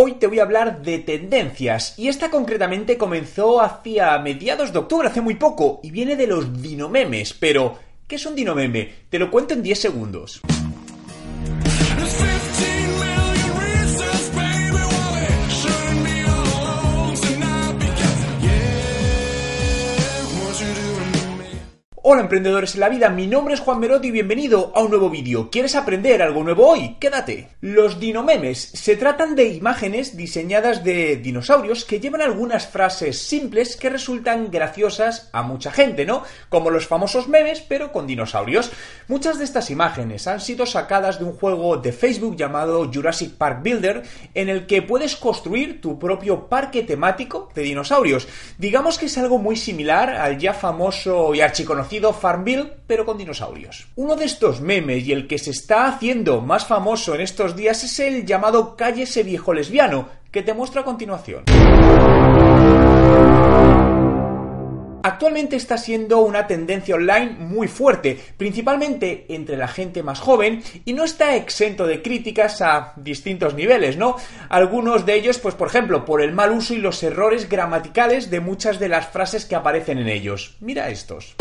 Hoy te voy a hablar de tendencias y esta concretamente comenzó hacia mediados de octubre, hace muy poco, y viene de los dinomemes, pero ¿qué es un dinomeme? Te lo cuento en 10 segundos. Hola emprendedores en la vida, mi nombre es Juan Merotti y bienvenido a un nuevo vídeo. ¿Quieres aprender algo nuevo hoy? Quédate. Los dinomemes se tratan de imágenes diseñadas de dinosaurios que llevan algunas frases simples que resultan graciosas a mucha gente, ¿no? Como los famosos memes, pero con dinosaurios. Muchas de estas imágenes han sido sacadas de un juego de Facebook llamado Jurassic Park Builder, en el que puedes construir tu propio parque temático de dinosaurios. Digamos que es algo muy similar al ya famoso y archiconocido Farmville, pero con dinosaurios. Uno de estos memes y el que se está haciendo más famoso en estos días es el llamado Cállese viejo lesbiano, que te muestro a continuación. Actualmente está siendo una tendencia online muy fuerte, principalmente entre la gente más joven, y no está exento de críticas a distintos niveles, ¿no? Algunos de ellos, pues por ejemplo, por el mal uso y los errores gramaticales de muchas de las frases que aparecen en ellos. Mira estos.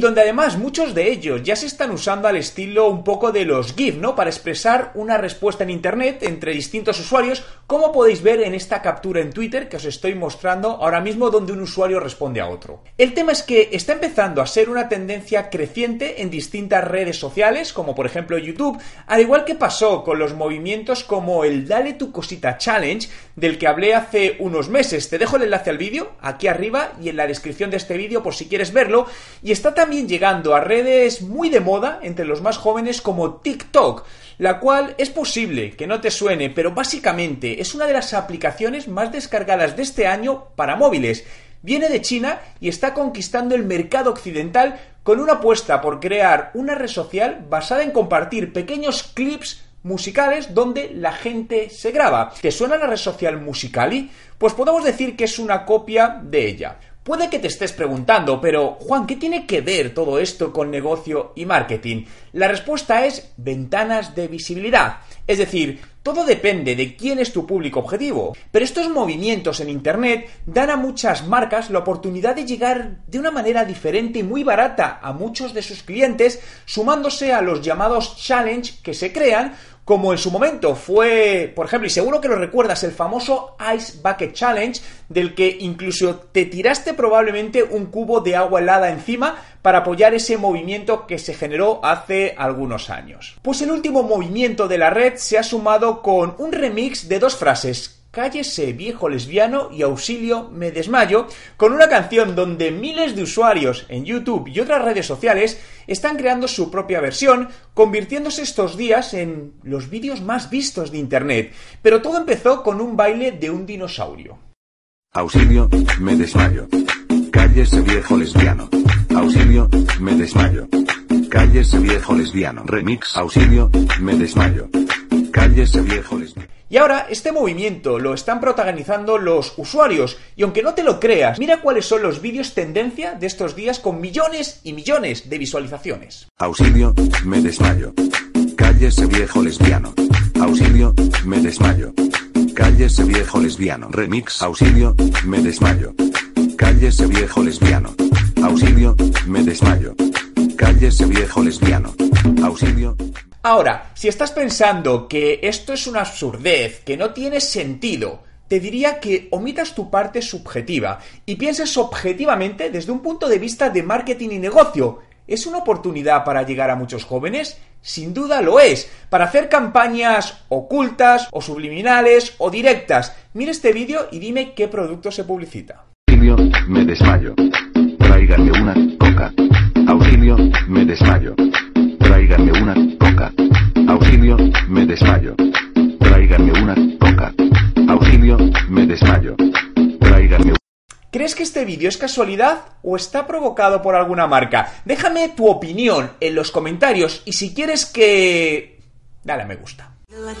Donde además muchos de ellos ya se están usando al estilo un poco de los GIF, ¿no? Para expresar una respuesta en Internet entre distintos usuarios, como podéis ver en esta captura en Twitter que os estoy mostrando ahora mismo donde un usuario responde a otro. El tema es que está empezando a ser una tendencia creciente en distintas redes sociales, como por ejemplo YouTube, al igual que pasó con los movimientos como el Dale tu cosita challenge, del que hablé hace unos meses. Te dejo el enlace al vídeo aquí arriba y en la descripción de este vídeo por si quieres verlo, y está también llegando a redes muy de moda entre los más jóvenes como TikTok, la cual es posible que no te suene, pero básicamente es una de las aplicaciones más descargadas de este año para móviles. Viene de China y está conquistando el mercado occidental con una apuesta por crear una red social basada en compartir pequeños clips musicales donde la gente se graba. ¿Te suena la red social Musicali? Pues podemos decir que es una copia de ella. Puede que te estés preguntando, pero Juan, ¿qué tiene que ver todo esto con negocio y marketing? La respuesta es ventanas de visibilidad. Es decir, todo depende de quién es tu público objetivo. Pero estos movimientos en Internet dan a muchas marcas la oportunidad de llegar de una manera diferente y muy barata a muchos de sus clientes, sumándose a los llamados challenge que se crean como en su momento fue, por ejemplo, y seguro que lo recuerdas, el famoso Ice Bucket Challenge, del que incluso te tiraste probablemente un cubo de agua helada encima para apoyar ese movimiento que se generó hace algunos años. Pues el último movimiento de la red se ha sumado con un remix de dos frases Cállese viejo lesbiano y auxilio me desmayo, con una canción donde miles de usuarios en YouTube y otras redes sociales están creando su propia versión, convirtiéndose estos días en los vídeos más vistos de Internet. Pero todo empezó con un baile de un dinosaurio. Auxilio, me desmayo. Cállese viejo lesbiano. Auxilio, me desmayo. Cállese viejo lesbiano. Remix. Auxilio, me desmayo. Cállese viejo lesbiano. Y ahora este movimiento lo están protagonizando los usuarios. Y aunque no te lo creas, mira cuáles son los vídeos tendencia de estos días con millones y millones de visualizaciones. Auxilio, me desmayo. Cállese viejo lesbiano. Auxilio, me desmayo. Cállese viejo lesbiano. Remix. Auxilio, me desmayo. Cállese viejo lesbiano. Auxilio, me desmayo. Cállese viejo lesbiano. Auxilio. Ahora, si estás pensando que esto es una absurdez, que no tiene sentido, te diría que omitas tu parte subjetiva y pienses objetivamente desde un punto de vista de marketing y negocio. ¿Es una oportunidad para llegar a muchos jóvenes? Sin duda lo es, para hacer campañas ocultas o subliminales o directas. Mira este vídeo y dime qué producto se publicita. Auxilio, me desmayo. Una coca. Auxilio, me desmayo. Una coca. Auxilio, me desmayo. Tráiganme una coca. Auxilio, me desmayo. Tráiganme ¿Crees que este vídeo es casualidad o está provocado por alguna marca? Déjame tu opinión en los comentarios y si quieres que... Dale a me gusta. Like